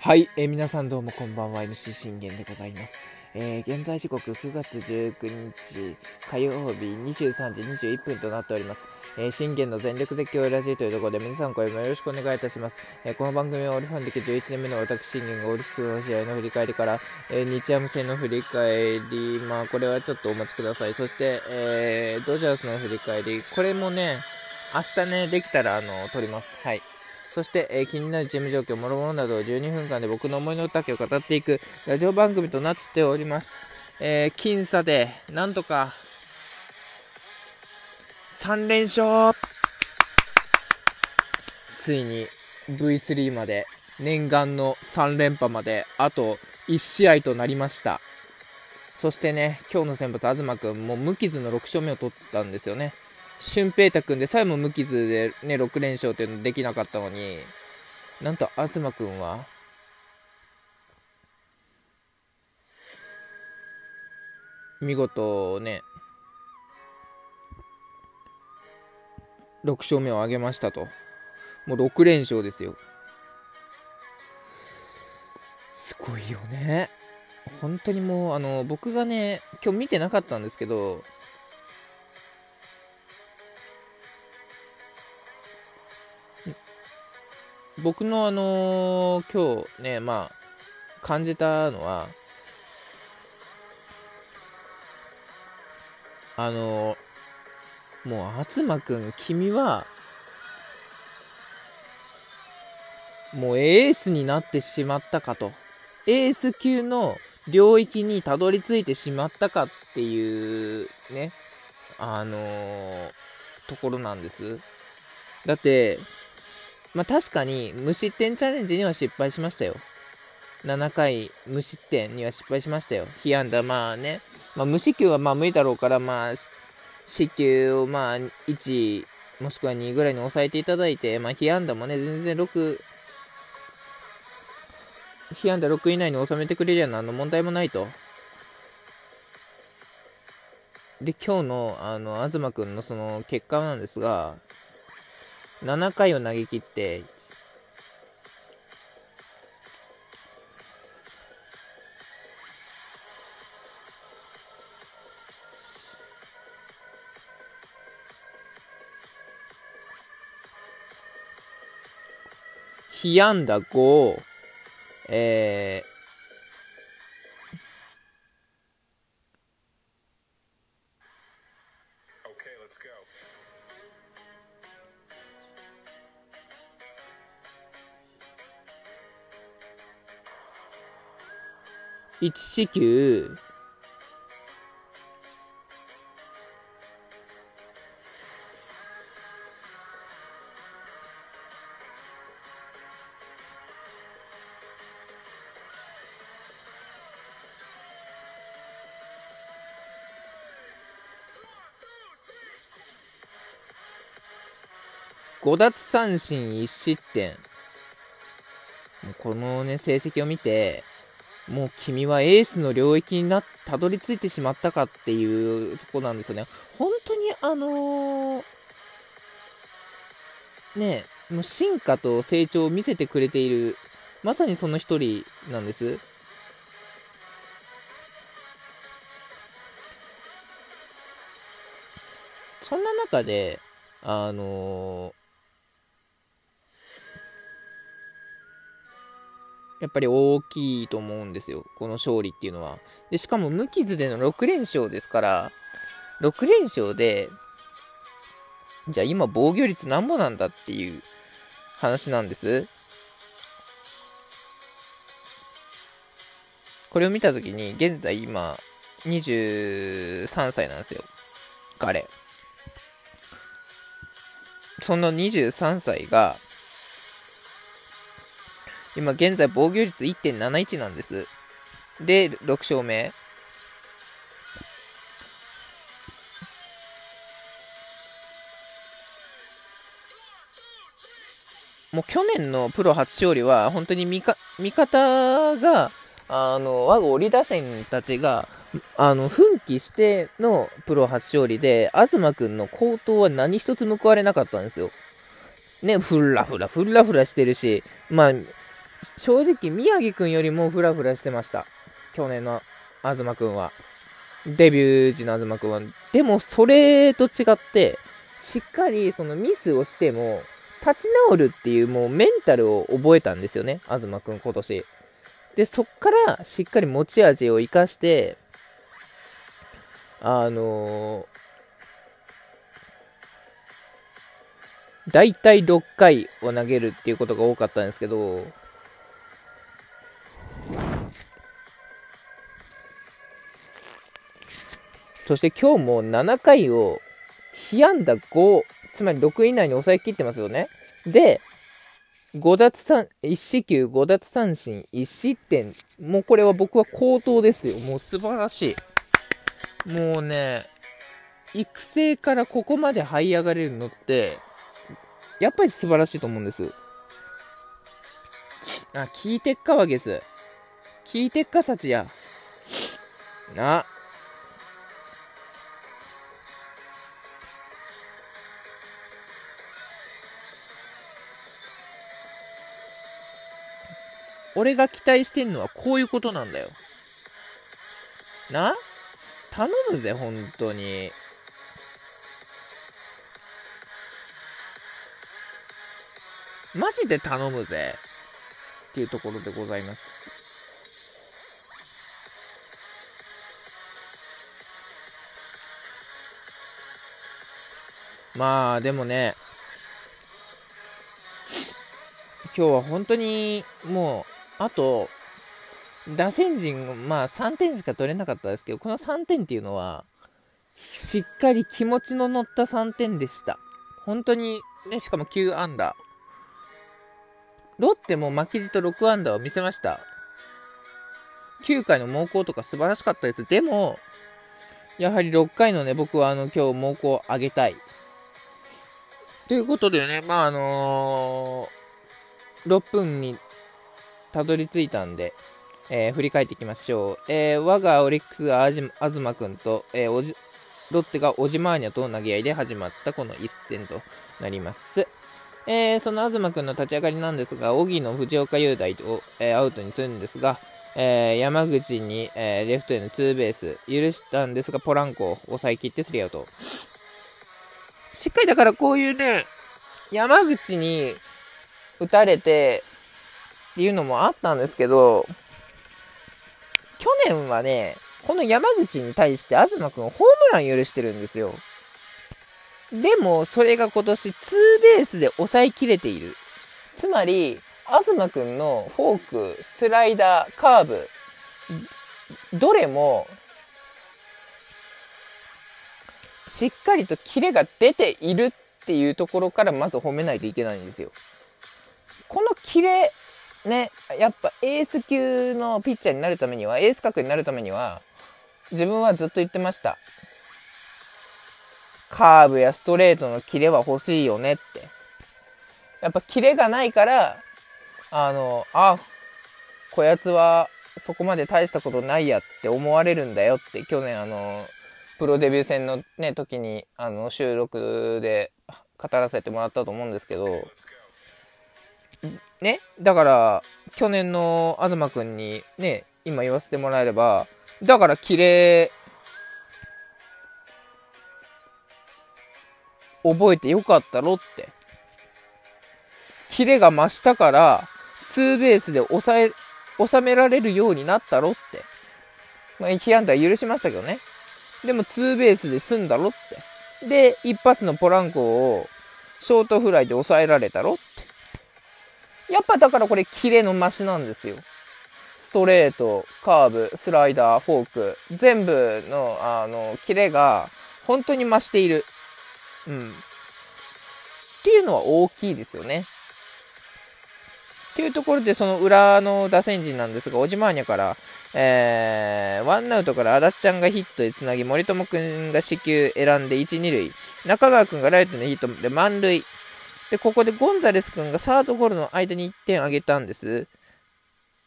はい、えー、皆さんどうもこんばんは。MC 信玄でございます、えー、現在時刻9月19日火曜日23時21分となっております、えー、信玄の全力絶叫ラジオというところで皆さんこれもよろしくお願いいたします、えー、この番組はオリファン歴11年目の私信玄がオリックスの試合の振り返りから、えー、日ハム戦の振り返りまあこれはちょっとお待ちください。そして、えー、ドジャースの振り返り。これもね明日ねできたらあの撮ります。はい。そして、えー、気になるチーム状況、もろもろなどを12分間で僕の思いの丈を語っていくラジオ番組となっております。えー、僅差で、なんとか、3連勝ついに V3 まで、念願の3連覇まで、あと1試合となりました。そしてね、今日の先発、東君、もう無傷の6勝目を取ったんですよね。俊平太君でさえも無傷でね、6連勝っていうのできなかったのに、なんと東君は、見事ね、6勝目を挙げましたと。もう6連勝ですよ。すごいよね。本当にもう、あの、僕がね、今日見てなかったんですけど、僕のあのー、今日ね、まあ、感じたのは、あのー、もう、東くん、君は、もうエースになってしまったかと。エース級の領域にたどり着いてしまったかっていうね、あのー、ところなんです。だって、まあ確かに無失点チャレンジには失敗しましたよ。7回無失点には失敗しましたよ。被安打、まあね、まあ、無四球はまあ無理だろうから、まあ、四球をまあ1、もしくは2ぐらいに抑えていただいて、まあ、被安打もね、全然6、被安打6以内に収めてくれりゃ何の問題もないと。で、今日の、あの、東くんのその結果なんですが、7回を投げ切って、被安打5、えー、1四球、5奪三振1失点。このね、成績を見て、もう君はエースの領域になたどり着いてしまったかっていうとこなんですよね。本当にあのー、ねもう進化と成長を見せてくれている、まさにその一人なんです。そんな中で、あのーやっぱり大きいと思うんですよ。この勝利っていうのは。で、しかも無傷での6連勝ですから、6連勝で、じゃあ今防御率なんぼなんだっていう話なんです。これを見たときに、現在今、23歳なんですよ。彼。その23歳が、今現在防御率1.71なんです。で、6勝目。もう去年のプロ初勝利は本当に味味方があの我が折打線たちがあの奮起してのプロ初勝利で東君の好投は何一つ報われなかったんですよ。ね、ふらふら、ふらふらしてるし、まあ、正直、宮城くんよりもフラフラしてました。去年の東くんは。デビュー時の東くんは。でも、それと違って、しっかりそのミスをしても、立ち直るっていうもうメンタルを覚えたんですよね、東くん今年。で、そっからしっかり持ち味を生かして、あのー、大体6回を投げるっていうことが多かったんですけど、そして今日も7回を被安打5、つまり6以内に抑えきってますよね。で、5奪三、1四球5奪三振1失点。もうこれは僕は高騰ですよ。もう素晴らしい。もうね、育成からここまで這い上がれるのって、やっぱり素晴らしいと思うんです。あ、聞いてっかわゲス。聞いてっかさちや。な。俺が期待してんのはこういうことなんだよ。な？頼むぜ、本当に。マジで頼むぜ。っていうところでございます。まあ、でもね、今日は本当にもうあと、打線陣、まあ3点しか取れなかったですけど、この3点っていうのは、しっかり気持ちの乗った3点でした。本当に、ね、しかも9アンダー。ロッテも負けじと6アンダーを見せました。9回の猛攻とか素晴らしかったです。でも、やはり6回のね、僕はあの今日猛攻を上げたい。ということでね、まああのー、6分にたどり着いたんで、えー、振り返っていきましょう。えー、我がオリックスが東くんと、えー、おじロッテがオジマーニャと投げ合いで始まったこの一戦となります。えー、その東くんの立ち上がりなんですが、荻野藤岡雄大を、え、アウトにするんですが、え、山口に、えレフトへのツーベース許したんですが、ポランコを抑えきってスリーアウト。しっかりだからこういうね、山口に打たれて、っていうのもあったんですけど、去年はね、この山口に対して東くんホームラン許してるんですよ。でも、それが今年ツーベースで抑えきれている。つまり、東くんのフォーク、スライダー、カーブ、どれも、しっかりとキレが出ているっていうところからまず褒めないといけないんですよ。このキレね、やっぱエース級のピッチャーになるためには、エース格になるためには、自分はずっと言ってました。カーブやストレートのキレは欲しいよねって。やっぱキレがないから、あの、あ、こやつはそこまで大したことないやって思われるんだよって、去年あの、プロデビュー戦のね、時に、あの、収録で語らせてもらったと思うんですけど、ね、だから、去年の東くんにね、今言わせてもらえれば、だから綺麗、覚えてよかったろって。キレが増したから、ツーベースで抑え、収められるようになったろって。まあ、1安打は許しましたけどね。でもツーベースで済んだろって。で、一発のポランコをショートフライで抑えられたろって。やっぱだからこれキレの増しなんですよ。ストレート、カーブ、スライダー、フォーク、全部の、あの、キレが本当に増している。うん。っていうのは大きいですよね。っていうところで、その裏の打線陣なんですが、オジマーニャから、えー、ワンアウトからアダッちゃんがヒットでつなぎ、森友くんが四球選んで1、2塁、中川くんがライトのヒットで満塁、で、ここでゴンザレス君がサードゴロの間に1点挙げたんです。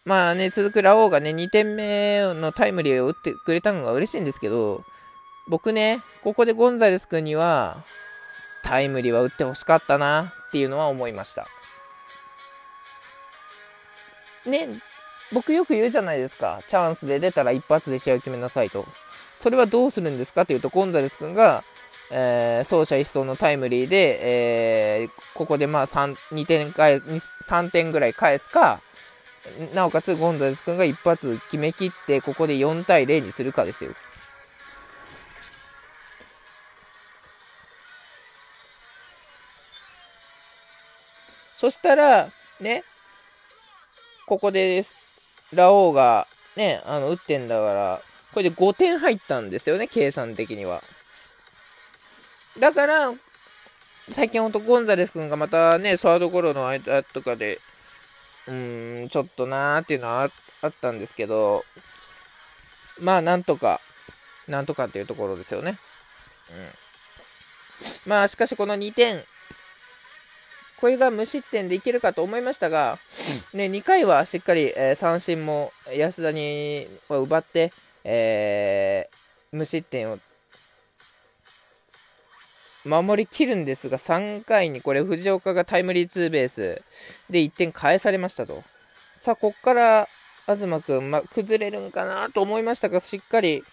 まあね、続くラオウがね、2点目のタイムリーを打ってくれたのが嬉しいんですけど、僕ね、ここでゴンザレス君には、タイムリーは打ってほしかったなっていうのは思いました。ね、僕よく言うじゃないですか。チャンスで出たら一発で試合を決めなさいと。それはどうするんですかというと、ゴンザレス君が、えー、走者一掃のタイムリーで、えー、ここでまあ 3, 2点返3点ぐらい返すか、なおかつゴンザレス君が一発決めきって、ここで4対0にするかですよ。そしたら、ね、ここで、ラオウが、ね、あの、打ってんだから、これで5点入ったんですよね、計算的には。だから、最近ほんとゴンザレス君がまたね、サードゴロの間とかで、うーん、ちょっとなーっていうのはあったんですけど、まあ、なんとか、なんとかっていうところですよね。うん。まあ、しかしこの2点、これが無失点でいけるかと思いましたが、ね、2回はしっかり、えー、三振も安田に奪って、えー、無失点を守りきるんですが、3回にこれ藤岡がタイムリーツーベースで1点返されましたと。さあ、こっから東君、ま、崩れるんかなと思いましたが、しっかり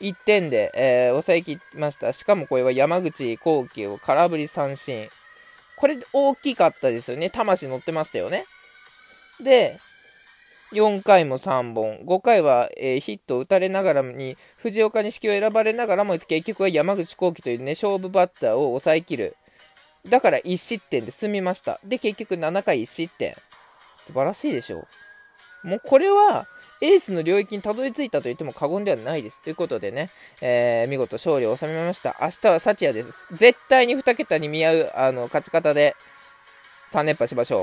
1点で、えー、抑えきました。しかもこれは山口幸輝を空振り三振。これ大きかったですよね。魂乗ってましたよね。で、4回も3本、5回は、えー、ヒットを打たれながらに、藤岡錦を選ばれながらも、結局は山口幸輝というね、勝負バッターを抑えきる。だから1失点で済みました。で、結局7回1失点。素晴らしいでしょう。もうこれは、エースの領域にたどり着いたと言っても過言ではないです。ということでね、えー、見事勝利を収めました。明日は幸也です。絶対に2桁に見合う、あの、勝ち方で3連覇しましょう。